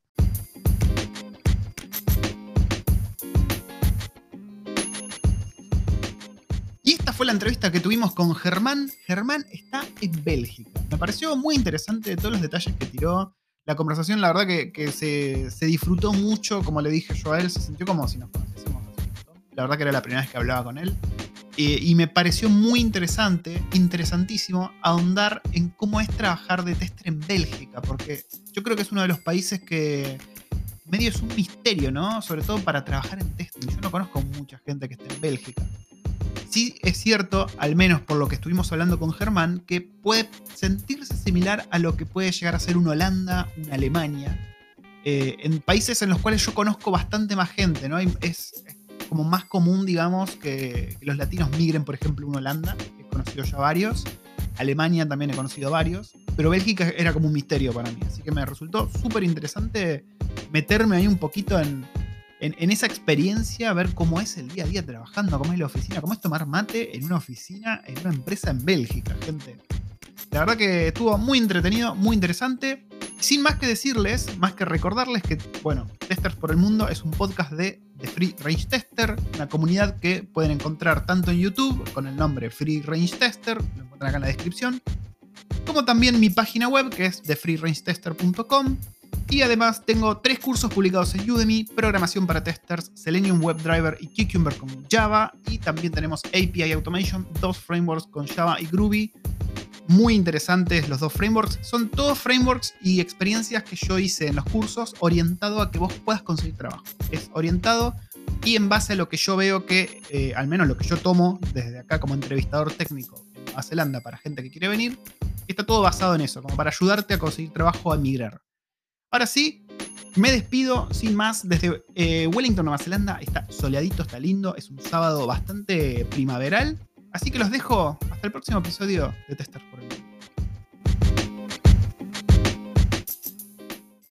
fue la entrevista que tuvimos con Germán. Germán está en Bélgica. Me pareció muy interesante todos los detalles que tiró. La conversación, la verdad que, se, disfrutó mucho, como le dije yo a él, se sintió como si nos conociésemos. La verdad que era la primera vez que hablaba con él. Eh, y me pareció muy interesante, interesantísimo, ahondar en cómo es trabajar de tester en Bélgica, porque yo creo que es uno de los países que medio es un misterio, ¿no? Sobre todo para trabajar en testing. Yo no conozco mucha gente que esté en Bélgica sí es cierto, al menos por lo que estuvimos hablando con Germán, que puede sentirse similar a lo que puede llegar a ser una Holanda, una Alemania, eh, en países en los cuales yo conozco bastante más gente, ¿no? Es, como más común, digamos, que, los latinos migren, por ejemplo, a Holanda, he conocido ya varios, Alemania también he conocido varios, pero Bélgica era como un misterio para mí, así que me resultó súper interesante meterme ahí un poquito en, en, esa experiencia, ver cómo es el día a día trabajando, cómo es la oficina, cómo es tomar mate en una oficina, en una empresa en Bélgica, gente. La verdad que estuvo muy entretenido, muy interesante. Sin más que decirles, más que recordarles que, bueno, Testers por el Mundo es un podcast de, de, Free Range Tester, una comunidad que pueden encontrar tanto en YouTube con el nombre Free Range Tester, lo encuentran acá en la descripción, como también mi página web que es thefreerangetester.com y además tengo tres cursos publicados en Udemy, programación para testers, Selenium WebDriver y Cucumber con Java. Y también tenemos API Automation, dos frameworks con Java y Groovy. Muy interesantes los dos frameworks. Son todos frameworks y experiencias que yo hice en los cursos orientado a que vos puedas conseguir trabajo. Es orientado y en base a lo que yo veo que, eh, al menos lo que yo tomo desde acá como entrevistador técnico en Nueva Zelanda para gente que quiere venir, está todo basado en eso, como para ayudarte a conseguir trabajo a migrar. Ahora sí, me despido sin más desde eh, Wellington, Nueva Zelanda. Está soleadito, está lindo. Es un sábado bastante primaveral. Así que los dejo hasta el próximo episodio de Tester por.